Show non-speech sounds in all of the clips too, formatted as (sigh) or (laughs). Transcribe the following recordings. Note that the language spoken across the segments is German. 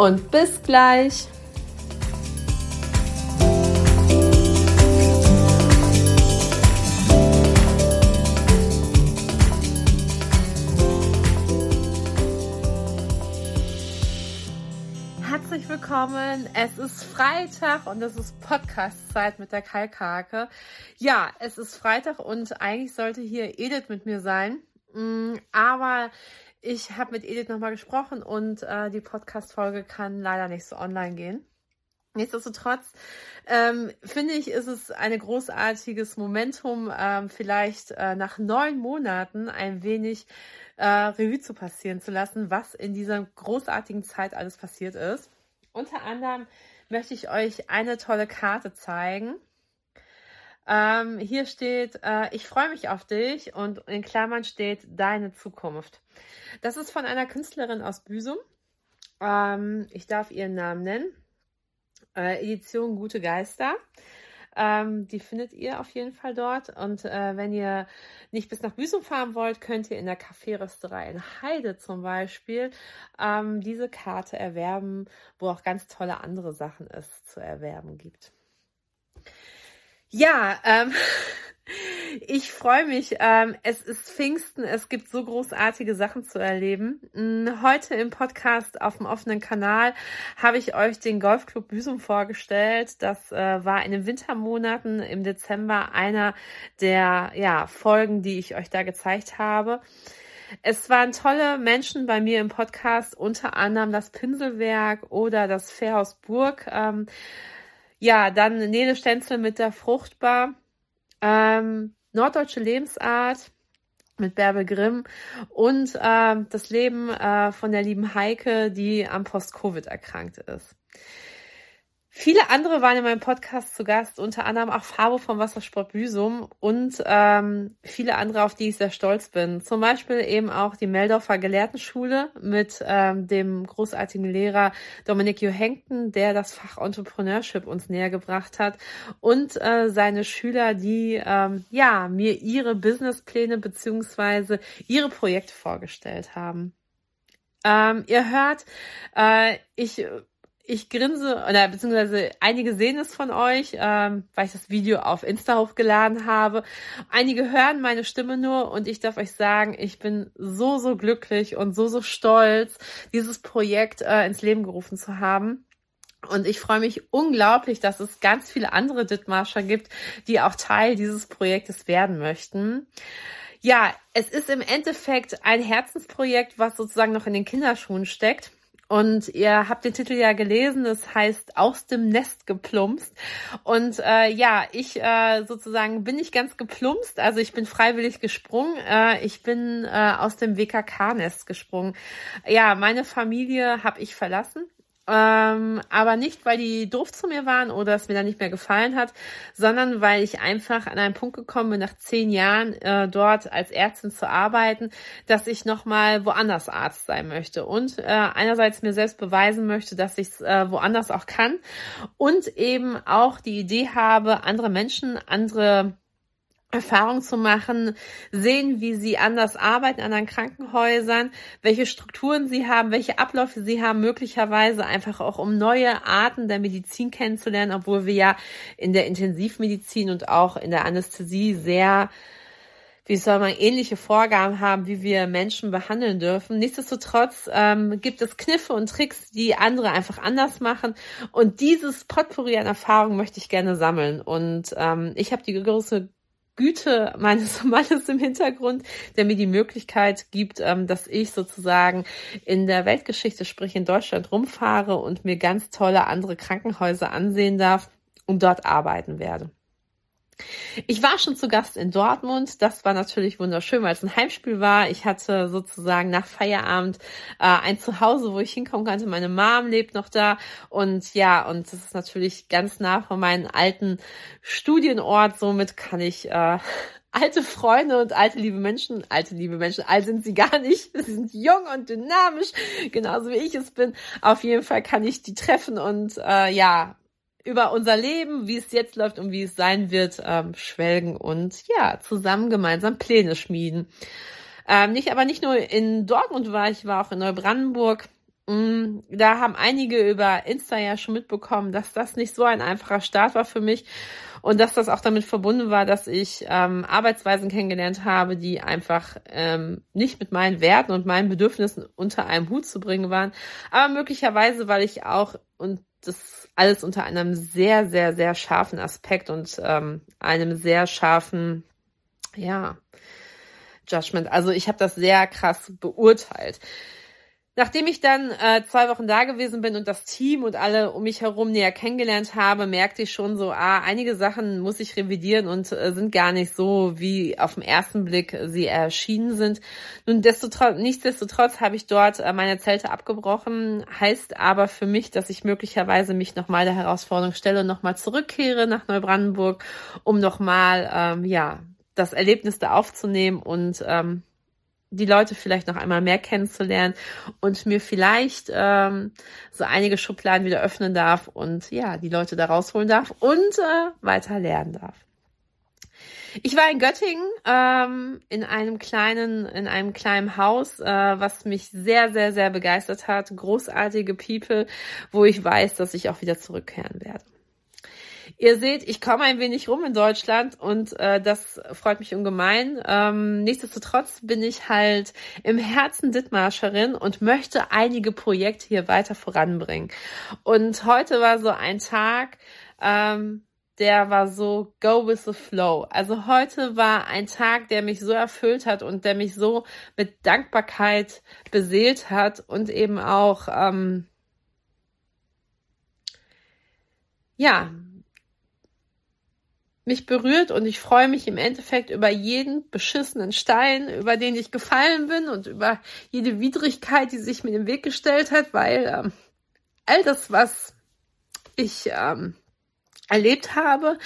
und bis gleich. Herzlich willkommen. Es ist Freitag und es ist Podcast-Zeit mit der Kalkhake. Ja, es ist Freitag und eigentlich sollte hier Edith mit mir sein. Mm, aber ich habe mit Edith nochmal gesprochen und äh, die Podcast-Folge kann leider nicht so online gehen. Nichtsdestotrotz ähm, finde ich, ist es ein großartiges Momentum, ähm, vielleicht äh, nach neun Monaten ein wenig äh, Revue zu passieren zu lassen, was in dieser großartigen Zeit alles passiert ist. Unter anderem möchte ich euch eine tolle Karte zeigen. Ähm, hier steht, äh, ich freue mich auf dich und in Klammern steht deine Zukunft. Das ist von einer Künstlerin aus Büsum. Ähm, ich darf ihren Namen nennen. Äh, Edition Gute Geister. Ähm, die findet ihr auf jeden Fall dort. Und äh, wenn ihr nicht bis nach Büsum fahren wollt, könnt ihr in der Kaffeerösterei in Heide zum Beispiel ähm, diese Karte erwerben, wo auch ganz tolle andere Sachen es zu erwerben gibt. Ja, ähm, (laughs) ich freue mich. Ähm, es ist Pfingsten, es gibt so großartige Sachen zu erleben. Mm, heute im Podcast auf dem offenen Kanal habe ich euch den Golfclub Büsum vorgestellt. Das äh, war in den Wintermonaten im Dezember einer der ja, Folgen, die ich euch da gezeigt habe. Es waren tolle Menschen bei mir im Podcast, unter anderem das Pinselwerk oder das Fairhaus Burg. Ähm, ja, dann Nele Stenzel mit der Fruchtbar. Ähm, Norddeutsche Lebensart mit Bärbel Grimm und äh, das Leben äh, von der lieben Heike, die am Post-Covid erkrankt ist. Viele andere waren in meinem Podcast zu Gast, unter anderem auch Fabo vom Wassersport Büsum und ähm, viele andere, auf die ich sehr stolz bin. Zum Beispiel eben auch die Meldorfer Gelehrtenschule mit ähm, dem großartigen Lehrer Dominik Johengten, der das Fach Entrepreneurship uns näher gebracht hat und äh, seine Schüler, die ähm, ja mir ihre Businesspläne beziehungsweise ihre Projekte vorgestellt haben. Ähm, ihr hört, äh, ich ich grinse, oder beziehungsweise einige sehen es von euch, ähm, weil ich das Video auf Insta hochgeladen habe. Einige hören meine Stimme nur und ich darf euch sagen, ich bin so, so glücklich und so, so stolz, dieses Projekt äh, ins Leben gerufen zu haben. Und ich freue mich unglaublich, dass es ganz viele andere Dithmarscher gibt, die auch Teil dieses Projektes werden möchten. Ja, es ist im Endeffekt ein Herzensprojekt, was sozusagen noch in den Kinderschuhen steckt. Und ihr habt den Titel ja gelesen, das heißt aus dem Nest geplumpst. Und äh, ja, ich äh, sozusagen bin nicht ganz geplumpst, also ich bin freiwillig gesprungen. Äh, ich bin äh, aus dem WKK-Nest gesprungen. Ja, meine Familie habe ich verlassen. Ähm, aber nicht, weil die doof zu mir waren oder es mir dann nicht mehr gefallen hat, sondern weil ich einfach an einen Punkt gekommen bin, nach zehn Jahren äh, dort als Ärztin zu arbeiten, dass ich nochmal woanders Arzt sein möchte und äh, einerseits mir selbst beweisen möchte, dass ich es äh, woanders auch kann und eben auch die Idee habe, andere Menschen, andere Erfahrung zu machen, sehen, wie sie anders arbeiten an den Krankenhäusern, welche Strukturen sie haben, welche Abläufe sie haben, möglicherweise einfach auch um neue Arten der Medizin kennenzulernen, obwohl wir ja in der Intensivmedizin und auch in der Anästhesie sehr wie soll man ähnliche Vorgaben haben, wie wir Menschen behandeln dürfen. Nichtsdestotrotz ähm, gibt es Kniffe und Tricks, die andere einfach anders machen. Und dieses Potpourri an Erfahrungen möchte ich gerne sammeln. Und ähm, ich habe die große Güte meines (laughs) Mannes im Hintergrund, der mir die Möglichkeit gibt, ähm, dass ich sozusagen in der Weltgeschichte, sprich in Deutschland, rumfahre und mir ganz tolle andere Krankenhäuser ansehen darf und dort arbeiten werde. Ich war schon zu Gast in Dortmund. Das war natürlich wunderschön, weil es ein Heimspiel war. Ich hatte sozusagen nach Feierabend äh, ein Zuhause, wo ich hinkommen konnte. Meine Mom lebt noch da. Und ja, und das ist natürlich ganz nah von meinem alten Studienort. Somit kann ich äh, (laughs) alte Freunde und alte liebe Menschen, alte liebe Menschen, alt sind sie gar nicht, (laughs) sie sind jung und dynamisch, genauso wie ich es bin. Auf jeden Fall kann ich die treffen und äh, ja, über unser Leben, wie es jetzt läuft und wie es sein wird, ähm, schwelgen und ja, zusammen gemeinsam Pläne schmieden. Ähm, nicht, aber nicht nur in Dortmund war ich, war auch in Neubrandenburg. Mm, da haben einige über Insta ja schon mitbekommen, dass das nicht so ein einfacher Start war für mich und dass das auch damit verbunden war, dass ich ähm, Arbeitsweisen kennengelernt habe, die einfach ähm, nicht mit meinen Werten und meinen Bedürfnissen unter einem Hut zu bringen waren, aber möglicherweise, weil ich auch und das alles unter einem sehr, sehr, sehr scharfen Aspekt und ähm, einem sehr scharfen, ja, Judgment. Also ich habe das sehr krass beurteilt. Nachdem ich dann äh, zwei Wochen da gewesen bin und das Team und alle um mich herum näher kennengelernt habe, merkte ich schon so, ah, einige Sachen muss ich revidieren und äh, sind gar nicht so, wie auf den ersten Blick sie erschienen sind. Nun, destotrotz, nichtsdestotrotz habe ich dort äh, meine Zelte abgebrochen, heißt aber für mich, dass ich möglicherweise mich nochmal der Herausforderung stelle und nochmal zurückkehre nach Neubrandenburg, um nochmal, ähm, ja, das Erlebnis da aufzunehmen und ähm, die Leute vielleicht noch einmal mehr kennenzulernen und mir vielleicht ähm, so einige Schubladen wieder öffnen darf und ja, die Leute da rausholen darf und äh, weiter lernen darf. Ich war in Göttingen ähm, in einem kleinen in einem kleinen Haus, äh, was mich sehr sehr sehr begeistert hat. Großartige People, wo ich weiß, dass ich auch wieder zurückkehren werde. Ihr seht, ich komme ein wenig rum in Deutschland und äh, das freut mich ungemein. Ähm, nichtsdestotrotz bin ich halt im Herzen Dithmarscherin und möchte einige Projekte hier weiter voranbringen. Und heute war so ein Tag, ähm, der war so go with the flow. Also heute war ein Tag, der mich so erfüllt hat und der mich so mit Dankbarkeit beseelt hat und eben auch ähm, ja mich berührt und ich freue mich im Endeffekt über jeden beschissenen Stein, über den ich gefallen bin und über jede Widrigkeit, die sich mir im Weg gestellt hat, weil ähm, all das, was ich ähm, erlebt habe,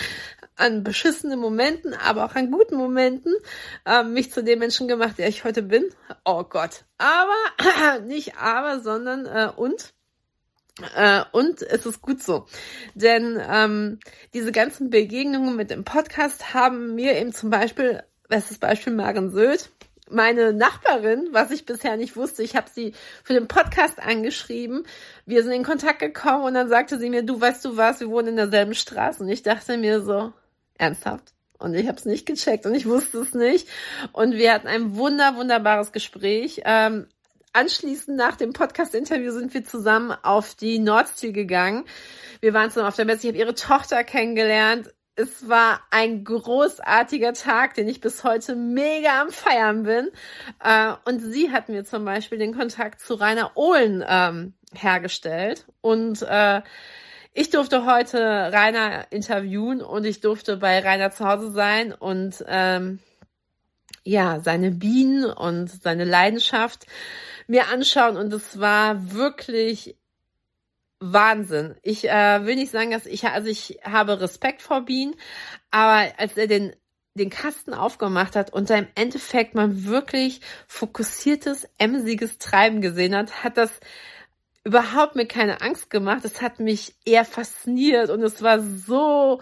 an beschissenen Momenten, aber auch an guten Momenten, äh, mich zu dem Menschen gemacht, der ich heute bin. Oh Gott. Aber, (clears throat) nicht aber, sondern äh, und äh, und es ist gut so. Denn ähm, diese ganzen Begegnungen mit dem Podcast haben mir eben zum Beispiel, bestes Beispiel Maren Söd, meine Nachbarin, was ich bisher nicht wusste, ich habe sie für den Podcast angeschrieben. Wir sind in Kontakt gekommen und dann sagte sie mir, du weißt du was, wir wohnen in derselben Straße. Und ich dachte mir so, ernsthaft? Und ich habe es nicht gecheckt und ich wusste es nicht. Und wir hatten ein wunder, wunderbares Gespräch. Ähm, anschließend nach dem Podcast-Interview sind wir zusammen auf die Nordsee gegangen. Wir waren zusammen auf der Messe. Ich habe ihre Tochter kennengelernt. Es war ein großartiger Tag, den ich bis heute mega am Feiern bin. Äh, und sie hat mir zum Beispiel den Kontakt zu Rainer Ohlen ähm, hergestellt. Und äh, ich durfte heute Rainer interviewen und ich durfte bei Rainer zu Hause sein und ähm, ja, seine Bienen und seine Leidenschaft mir anschauen und es war wirklich Wahnsinn. Ich äh, will nicht sagen, dass ich, also ich habe Respekt vor Bienen, aber als er den den Kasten aufgemacht hat und da im Endeffekt man wirklich fokussiertes, emsiges Treiben gesehen hat, hat das überhaupt mir keine Angst gemacht. Es hat mich eher fasziniert und es war so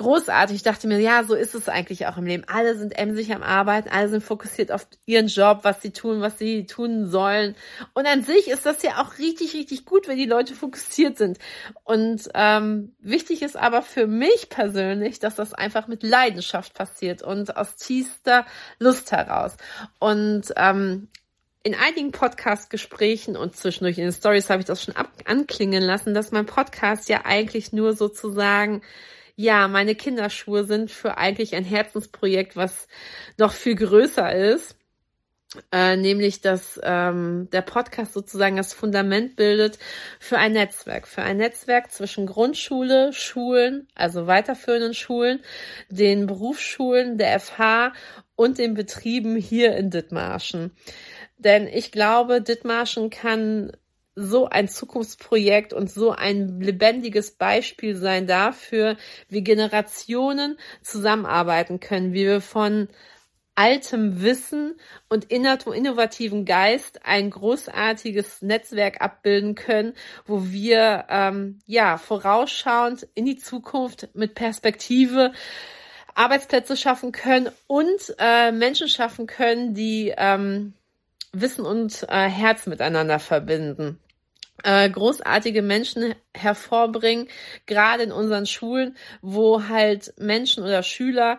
großartig. Ich dachte mir, ja, so ist es eigentlich auch im Leben. Alle sind emsig am Arbeiten, alle sind fokussiert auf ihren Job, was sie tun, was sie tun sollen. Und an sich ist das ja auch richtig, richtig gut, wenn die Leute fokussiert sind. Und ähm, wichtig ist aber für mich persönlich, dass das einfach mit Leidenschaft passiert und aus tiefster Lust heraus. Und ähm, in einigen Podcast-Gesprächen und zwischendurch in den Stories habe ich das schon ab anklingen lassen, dass mein Podcast ja eigentlich nur sozusagen ja, meine Kinderschuhe sind für eigentlich ein Herzensprojekt, was noch viel größer ist. äh, nämlich dass ähm, der Podcast sozusagen das Fundament bildet für ein Netzwerk, für ein Netzwerk zwischen Grundschule, Schulen, also weiterführenden Schulen, den Berufsschulen, der FH und den Betrieben hier in Dithmarschen. Denn ich glaube, Dithmarschen kann so ein Zukunftsprojekt und so ein lebendiges Beispiel sein dafür, wie Generationen zusammenarbeiten können, wie wir von altem Wissen und innovativen Geist ein großartiges Netzwerk abbilden können, wo wir ähm, ja vorausschauend in die Zukunft mit Perspektive Arbeitsplätze schaffen können und äh, Menschen schaffen können, die ähm, Wissen und äh, Herz miteinander verbinden. Äh, großartige Menschen hervorbringen, gerade in unseren Schulen, wo halt Menschen oder Schüler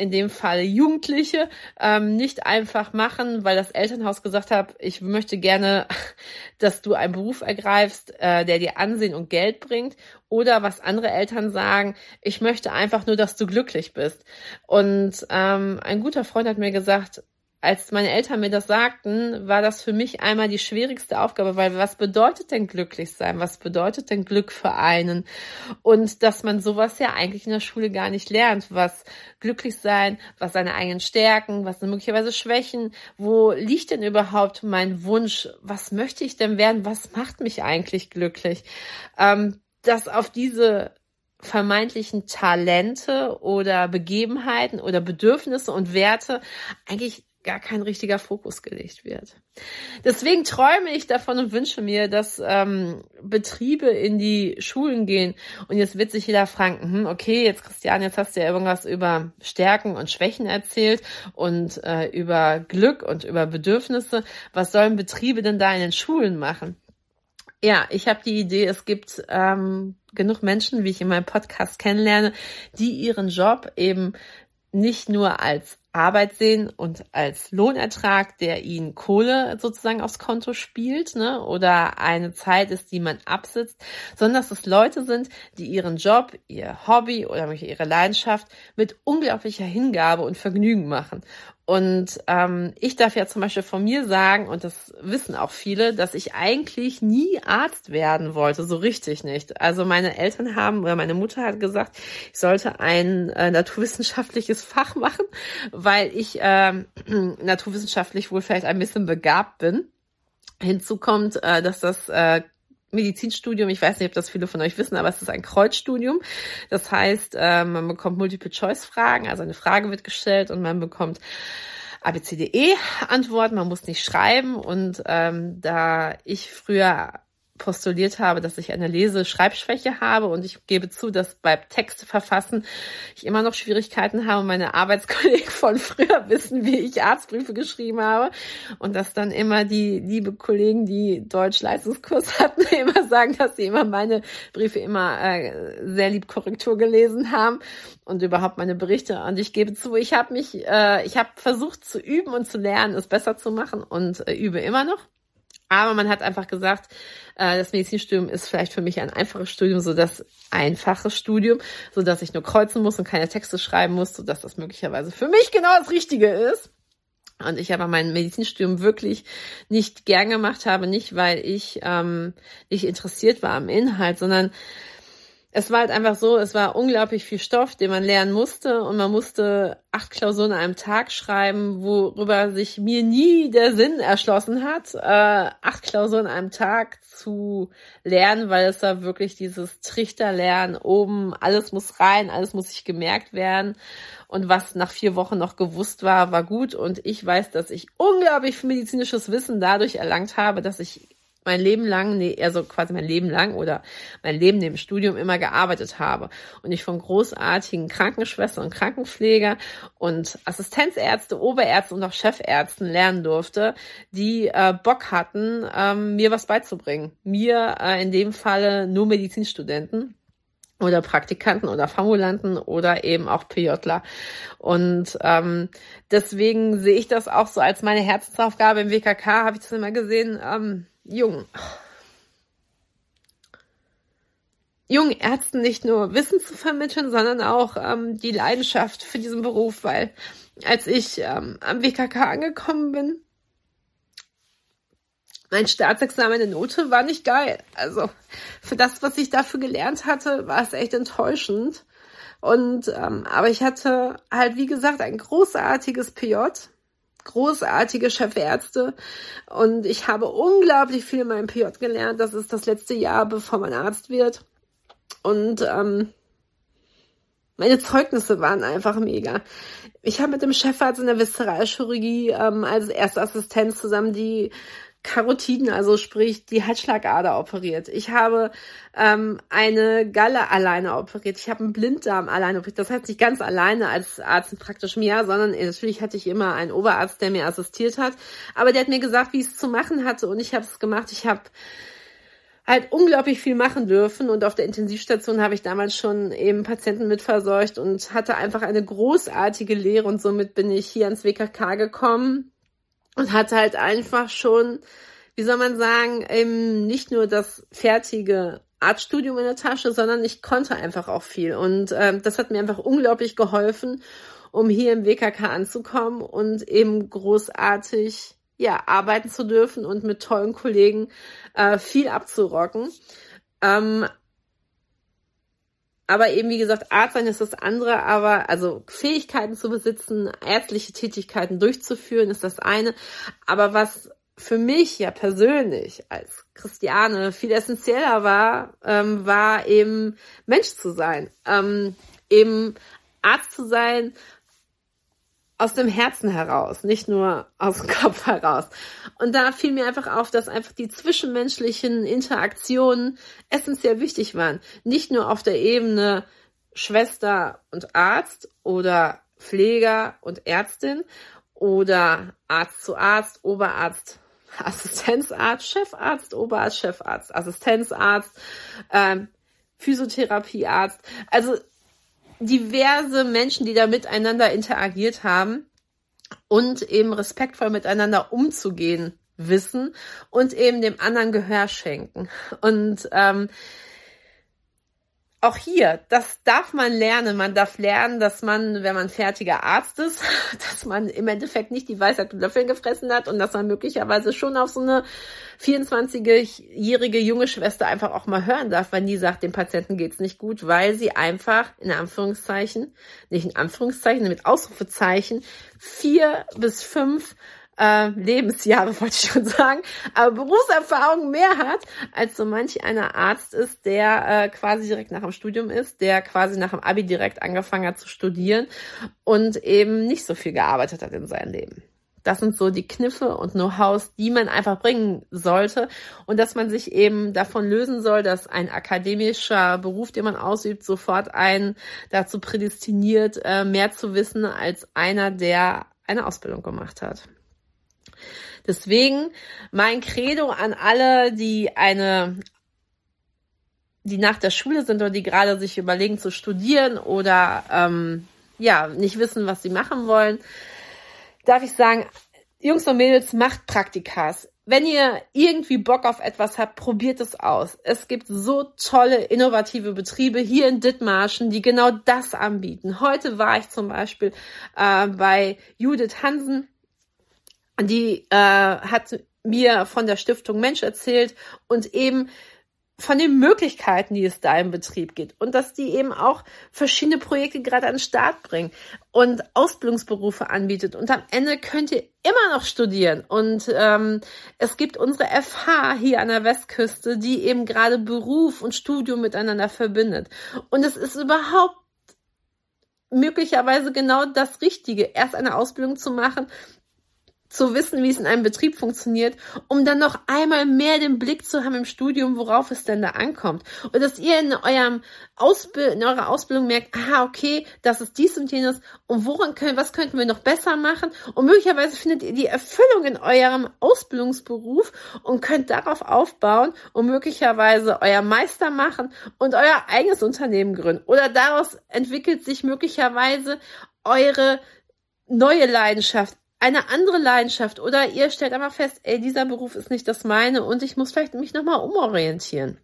in dem Fall Jugendliche, ähm, nicht einfach machen, weil das Elternhaus gesagt hat, ich möchte gerne, (laughs) dass du einen Beruf ergreifst, äh, der dir Ansehen und Geld bringt. Oder was andere Eltern sagen, ich möchte einfach nur, dass du glücklich bist. Und ähm, ein guter Freund hat mir gesagt, als meine Eltern mir das sagten, war das für mich einmal die schwierigste Aufgabe, weil was bedeutet denn glücklich sein? Was bedeutet denn Glück für einen? Und dass man sowas ja eigentlich in der Schule gar nicht lernt, was glücklich sein, was seine eigenen Stärken, was sind möglicherweise Schwächen, wo liegt denn überhaupt mein Wunsch? Was möchte ich denn werden? Was macht mich eigentlich glücklich? Ähm, dass auf diese vermeintlichen Talente oder Begebenheiten oder Bedürfnisse und Werte eigentlich gar kein richtiger Fokus gelegt wird. Deswegen träume ich davon und wünsche mir, dass ähm, Betriebe in die Schulen gehen und jetzt wird sich jeder fragen, hm, okay, jetzt Christian, jetzt hast du ja irgendwas über Stärken und Schwächen erzählt und äh, über Glück und über Bedürfnisse. Was sollen Betriebe denn da in den Schulen machen? Ja, ich habe die Idee, es gibt ähm, genug Menschen, wie ich in meinem Podcast kennenlerne, die ihren Job eben nicht nur als Arbeit sehen und als Lohnertrag, der ihnen Kohle sozusagen aufs Konto spielt, ne, oder eine Zeit ist, die man absitzt, sondern dass es Leute sind, die ihren Job, ihr Hobby oder ihre Leidenschaft mit unglaublicher Hingabe und Vergnügen machen. Und ähm, ich darf ja zum Beispiel von mir sagen, und das wissen auch viele, dass ich eigentlich nie Arzt werden wollte, so richtig nicht. Also meine Eltern haben oder meine Mutter hat gesagt, ich sollte ein äh, naturwissenschaftliches Fach machen, weil ich äh, (clears throat) naturwissenschaftlich wohl vielleicht ein bisschen begabt bin. Hinzu kommt, äh, dass das äh, Medizinstudium, ich weiß nicht, ob das viele von euch wissen, aber es ist ein Kreuzstudium. Das heißt, äh, man bekommt Multiple-Choice-Fragen, also eine Frage wird gestellt und man bekommt ABCDE Antworten, man muss nicht schreiben. Und ähm, da ich früher postuliert habe, dass ich eine Lese-Schreibschwäche habe und ich gebe zu, dass beim Textverfassen ich immer noch Schwierigkeiten habe. Meine Arbeitskollegen von früher (laughs) wissen, wie ich Arztbriefe geschrieben habe und dass dann immer die liebe Kollegen, die Deutsch-Leistungskurs (laughs) hatten, immer sagen, dass sie immer meine Briefe immer äh, sehr lieb Korrektur gelesen haben und überhaupt meine Berichte. Und ich gebe zu, ich habe mich, äh, ich habe versucht zu üben und zu lernen, es besser zu machen und äh, übe immer noch. Aber man hat einfach gesagt, äh, das Medizinstudium ist vielleicht für mich ein einfaches Studium, so das einfaches Studium, so dass ich nur kreuzen muss und keine Texte schreiben muss, so dass das möglicherweise für mich genau das Richtige ist. Und ich aber mein Medizinstudium wirklich nicht gern gemacht habe, nicht weil ich ähm, nicht interessiert war am Inhalt, sondern es war halt einfach so, es war unglaublich viel Stoff, den man lernen musste. Und man musste acht Klausuren an einem Tag schreiben, worüber sich mir nie der Sinn erschlossen hat, äh, acht Klausuren an einem Tag zu lernen, weil es da wirklich dieses Trichterlernen. Oben, alles muss rein, alles muss sich gemerkt werden. Und was nach vier Wochen noch gewusst war, war gut. Und ich weiß, dass ich unglaublich medizinisches Wissen dadurch erlangt habe, dass ich mein Leben lang, nee, also quasi mein Leben lang oder mein Leben neben Studium immer gearbeitet habe und ich von großartigen Krankenschwestern und Krankenpfleger und Assistenzärzte, Oberärzte und auch Chefärzten lernen durfte, die äh, Bock hatten, ähm, mir was beizubringen. Mir äh, in dem Falle nur Medizinstudenten oder Praktikanten oder Formulanten oder eben auch PJler. Und ähm, deswegen sehe ich das auch so als meine Herzensaufgabe im WKK, habe ich das immer gesehen, ähm, jung, jungen Ärzten nicht nur Wissen zu vermitteln, sondern auch ähm, die Leidenschaft für diesen Beruf, weil als ich ähm, am WKK angekommen bin, mein Staatsexamen in Note war nicht geil. Also für das, was ich dafür gelernt hatte, war es echt enttäuschend. Und ähm, aber ich hatte halt, wie gesagt, ein großartiges PJ, großartige Chefärzte und ich habe unglaublich viel in meinem PJ gelernt. Das ist das letzte Jahr, bevor man Arzt wird. Und ähm, meine Zeugnisse waren einfach mega. Ich habe mit dem Chefarzt in der Viszeralchirurgie ähm, als Erstassistent zusammen die Karotiden, also sprich die Halsschlagader operiert. Ich habe ähm, eine Galle alleine operiert. Ich habe einen Blinddarm alleine operiert. Das heißt nicht ganz alleine als Arzt praktisch mir, sondern natürlich hatte ich immer einen Oberarzt, der mir assistiert hat. Aber der hat mir gesagt, wie ich es zu machen hatte und ich habe es gemacht. Ich habe halt unglaublich viel machen dürfen und auf der Intensivstation habe ich damals schon eben Patienten mitverseucht und hatte einfach eine großartige Lehre und somit bin ich hier ans WKK gekommen und hatte halt einfach schon, wie soll man sagen, eben nicht nur das fertige Artstudium in der Tasche, sondern ich konnte einfach auch viel. Und ähm, das hat mir einfach unglaublich geholfen, um hier im WKK anzukommen und eben großartig ja, arbeiten zu dürfen und mit tollen Kollegen äh, viel abzurocken. Ähm, aber eben, wie gesagt, Arzt sein ist das andere, aber also Fähigkeiten zu besitzen, ärztliche Tätigkeiten durchzuführen, ist das eine. Aber was für mich ja persönlich als Christiane viel essentieller war, ähm, war eben Mensch zu sein. Ähm, eben Arzt zu sein aus dem Herzen heraus, nicht nur aus dem Kopf heraus. Und da fiel mir einfach auf, dass einfach die zwischenmenschlichen Interaktionen essentiell wichtig waren. Nicht nur auf der Ebene Schwester und Arzt oder Pfleger und Ärztin oder Arzt zu Arzt, Oberarzt, (laughs) Assistenzarzt, Chefarzt, Oberarzt, Chefarzt, Assistenzarzt, ähm, Physiotherapiearzt. Also diverse Menschen, die da miteinander interagiert haben und eben respektvoll miteinander umzugehen wissen und eben dem anderen Gehör schenken. Und ähm, auch hier, das darf man lernen. Man darf lernen, dass man, wenn man fertiger Arzt ist, (laughs) dass man im Endeffekt nicht die Weisheit mit Löffeln gefressen hat und dass man möglicherweise schon auf so eine 24-jährige junge Schwester einfach auch mal hören darf, wenn die sagt, dem Patienten geht's nicht gut, weil sie einfach in Anführungszeichen, nicht in Anführungszeichen, mit Ausrufezeichen, vier bis fünf äh, Lebensjahre, (laughs) wollte ich schon sagen, aber Berufserfahrung mehr hat, als so manch einer Arzt ist, der äh, quasi direkt nach dem Studium ist, der quasi nach dem Abi direkt angefangen hat zu studieren und eben nicht so viel gearbeitet hat in seinem Leben. Das sind so die Kniffe und Know-hows, die man einfach bringen sollte und dass man sich eben davon lösen soll, dass ein akademischer Beruf, den man ausübt, sofort einen dazu prädestiniert, äh, mehr zu wissen als einer, der eine Ausbildung gemacht hat. Deswegen mein Credo an alle, die eine die nach der Schule sind oder die gerade sich überlegen zu studieren oder ähm, ja nicht wissen, was sie machen wollen, darf ich sagen, Jungs und Mädels, macht Praktikas. Wenn ihr irgendwie Bock auf etwas habt, probiert es aus. Es gibt so tolle, innovative Betriebe hier in Dithmarschen, die genau das anbieten. Heute war ich zum Beispiel äh, bei Judith Hansen die äh, hat mir von der Stiftung Mensch erzählt und eben von den Möglichkeiten, die es da im Betrieb gibt und dass die eben auch verschiedene Projekte gerade an den Start bringen und Ausbildungsberufe anbietet. Und am Ende könnt ihr immer noch studieren. Und ähm, es gibt unsere FH hier an der Westküste, die eben gerade Beruf und Studium miteinander verbindet. Und es ist überhaupt möglicherweise genau das Richtige, erst eine Ausbildung zu machen, zu wissen, wie es in einem Betrieb funktioniert, um dann noch einmal mehr den Blick zu haben im Studium, worauf es denn da ankommt. Und dass ihr in eurem Ausbild in eurer Ausbildung merkt, aha, okay, das ist dies und jenes und woran können, was könnten wir noch besser machen? Und möglicherweise findet ihr die Erfüllung in eurem Ausbildungsberuf und könnt darauf aufbauen und möglicherweise euer Meister machen und euer eigenes Unternehmen gründen. Oder daraus entwickelt sich möglicherweise eure neue Leidenschaft, eine andere Leidenschaft oder ihr stellt einfach fest, ey, dieser Beruf ist nicht das meine und ich muss vielleicht mich nochmal umorientieren.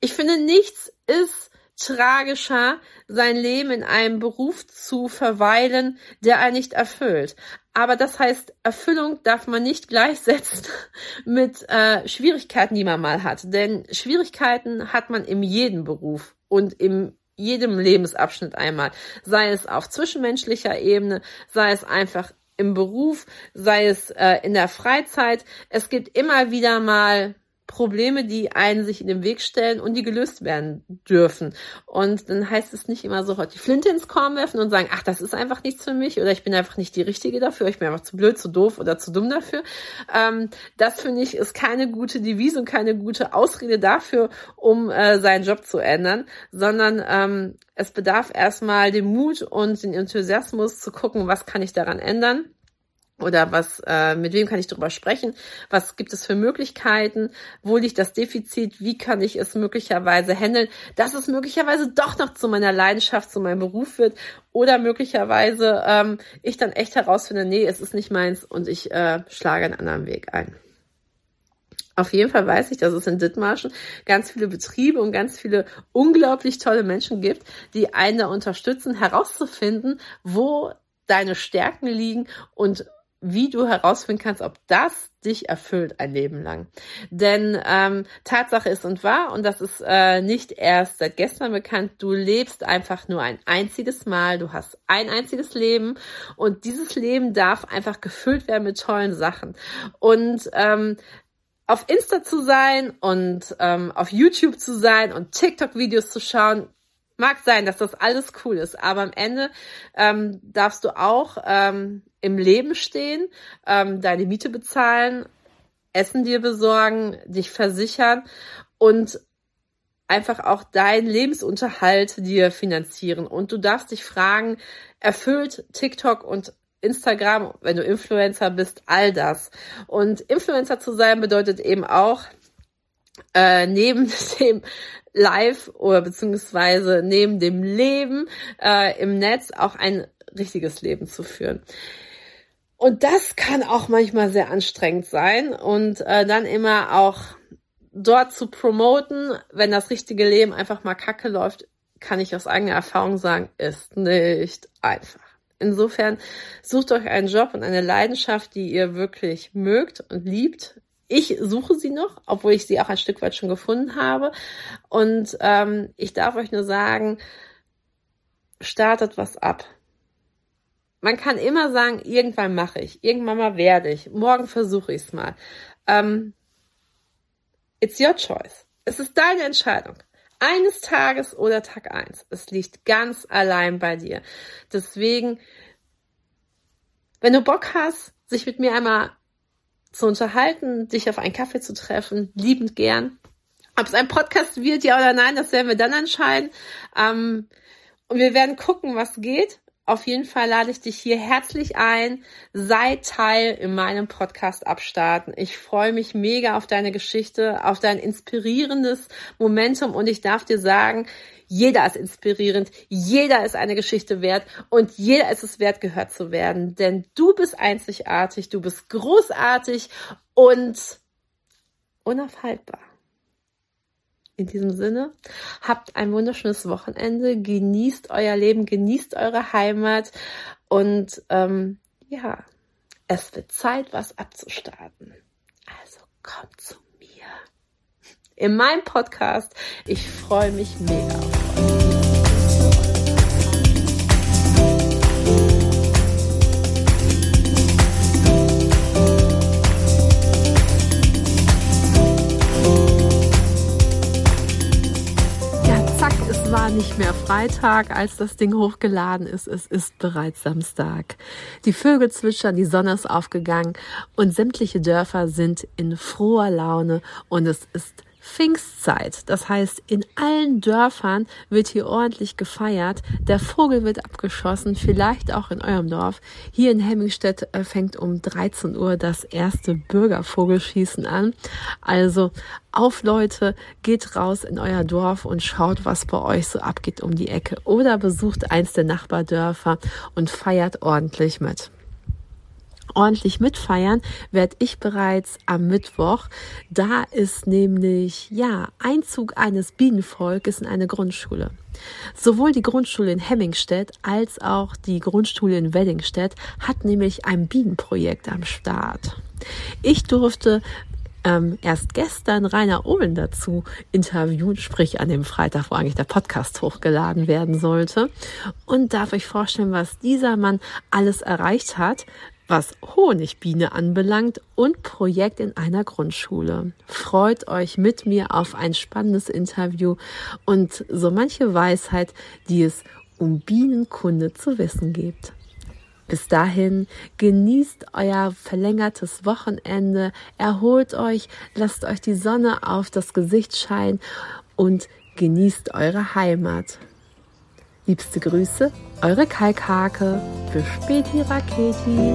Ich finde, nichts ist tragischer, sein Leben in einem Beruf zu verweilen, der einen nicht erfüllt. Aber das heißt, Erfüllung darf man nicht gleichsetzen (laughs) mit äh, Schwierigkeiten, die man mal hat. Denn Schwierigkeiten hat man in jedem Beruf und im jedem Lebensabschnitt einmal. Sei es auf zwischenmenschlicher Ebene, sei es einfach im Beruf, sei es äh, in der Freizeit. Es gibt immer wieder mal Probleme, die einen sich in den Weg stellen und die gelöst werden dürfen. Und dann heißt es nicht immer so, die Flinte ins Korn werfen und sagen, ach, das ist einfach nichts für mich oder ich bin einfach nicht die Richtige dafür, ich bin einfach zu blöd, zu doof oder zu dumm dafür. Ähm, das finde ich ist keine gute Devise und keine gute Ausrede dafür, um äh, seinen Job zu ändern, sondern ähm, es bedarf erstmal den Mut und den Enthusiasmus zu gucken, was kann ich daran ändern oder was, äh, mit wem kann ich darüber sprechen? Was gibt es für Möglichkeiten? Wo liegt das Defizit? Wie kann ich es möglicherweise handeln, dass es möglicherweise doch noch zu meiner Leidenschaft, zu meinem Beruf wird? Oder möglicherweise ähm, ich dann echt herausfinde, nee, es ist nicht meins und ich äh, schlage einen anderen Weg ein. Auf jeden Fall weiß ich, dass es in Dithmarschen ganz viele Betriebe und ganz viele unglaublich tolle Menschen gibt, die einen da unterstützen, herauszufinden, wo deine Stärken liegen und wie du herausfinden kannst, ob das dich erfüllt ein Leben lang. Denn ähm, Tatsache ist und wahr, und das ist äh, nicht erst seit gestern bekannt, du lebst einfach nur ein einziges Mal, du hast ein einziges Leben und dieses Leben darf einfach gefüllt werden mit tollen Sachen. Und ähm, auf Insta zu sein und ähm, auf YouTube zu sein und TikTok-Videos zu schauen, mag sein, dass das alles cool ist, aber am Ende ähm, darfst du auch ähm, im Leben stehen, ähm, deine Miete bezahlen, Essen dir besorgen, dich versichern und einfach auch deinen Lebensunterhalt dir finanzieren. Und du darfst dich fragen, erfüllt TikTok und Instagram, wenn du Influencer bist, all das. Und Influencer zu sein bedeutet eben auch, äh, neben (laughs) dem Live oder beziehungsweise neben dem Leben äh, im Netz auch ein richtiges Leben zu führen. Und das kann auch manchmal sehr anstrengend sein und äh, dann immer auch dort zu promoten, wenn das richtige Leben einfach mal kacke läuft, kann ich aus eigener Erfahrung sagen, ist nicht einfach. Insofern sucht euch einen Job und eine Leidenschaft, die ihr wirklich mögt und liebt. Ich suche sie noch, obwohl ich sie auch ein Stück weit schon gefunden habe. Und ähm, ich darf euch nur sagen, startet was ab. Man kann immer sagen, irgendwann mache ich, irgendwann mal werde ich, morgen versuche ich es mal. Ähm, it's your choice. Es ist deine Entscheidung. Eines Tages oder Tag eins. Es liegt ganz allein bei dir. Deswegen, wenn du Bock hast, sich mit mir einmal zu unterhalten, dich auf einen Kaffee zu treffen, liebend gern. Ob es ein Podcast wird, ja oder nein, das werden wir dann entscheiden. Ähm, und wir werden gucken, was geht. Auf jeden Fall lade ich dich hier herzlich ein. Sei Teil in meinem Podcast abstarten. Ich freue mich mega auf deine Geschichte, auf dein inspirierendes Momentum und ich darf dir sagen, jeder ist inspirierend, jeder ist eine Geschichte wert und jeder ist es wert, gehört zu werden. Denn du bist einzigartig, du bist großartig und unaufhaltbar. In diesem Sinne, habt ein wunderschönes Wochenende, genießt euer Leben, genießt eure Heimat und ähm, ja, es wird Zeit, was abzustarten. Also kommt zu mir in meinem Podcast. Ich freue mich mega auf nicht mehr Freitag, als das Ding hochgeladen ist. Es ist bereits Samstag. Die Vögel zwitschern, die Sonne ist aufgegangen und sämtliche Dörfer sind in froher Laune und es ist Pfingstzeit. Das heißt, in allen Dörfern wird hier ordentlich gefeiert. Der Vogel wird abgeschossen, vielleicht auch in eurem Dorf. Hier in Hemmingstedt äh, fängt um 13 Uhr das erste Bürgervogelschießen an. Also auf Leute, geht raus in euer Dorf und schaut, was bei euch so abgeht um die Ecke. Oder besucht eins der Nachbardörfer und feiert ordentlich mit. Ordentlich mitfeiern, werde ich bereits am Mittwoch. Da ist nämlich, ja, Einzug eines Bienenvolkes in eine Grundschule. Sowohl die Grundschule in Hemmingstedt als auch die Grundschule in Weddingstedt hat nämlich ein Bienenprojekt am Start. Ich durfte ähm, erst gestern Rainer Ohlen dazu interviewen, sprich an dem Freitag, wo eigentlich der Podcast hochgeladen werden sollte. Und darf euch vorstellen, was dieser Mann alles erreicht hat, was Honigbiene anbelangt und Projekt in einer Grundschule. Freut euch mit mir auf ein spannendes Interview und so manche Weisheit, die es um Bienenkunde zu wissen gibt. Bis dahin genießt euer verlängertes Wochenende, erholt euch, lasst euch die Sonne auf das Gesicht scheinen und genießt eure Heimat. Liebste Grüße, eure Kalkhake für Späti Raketi.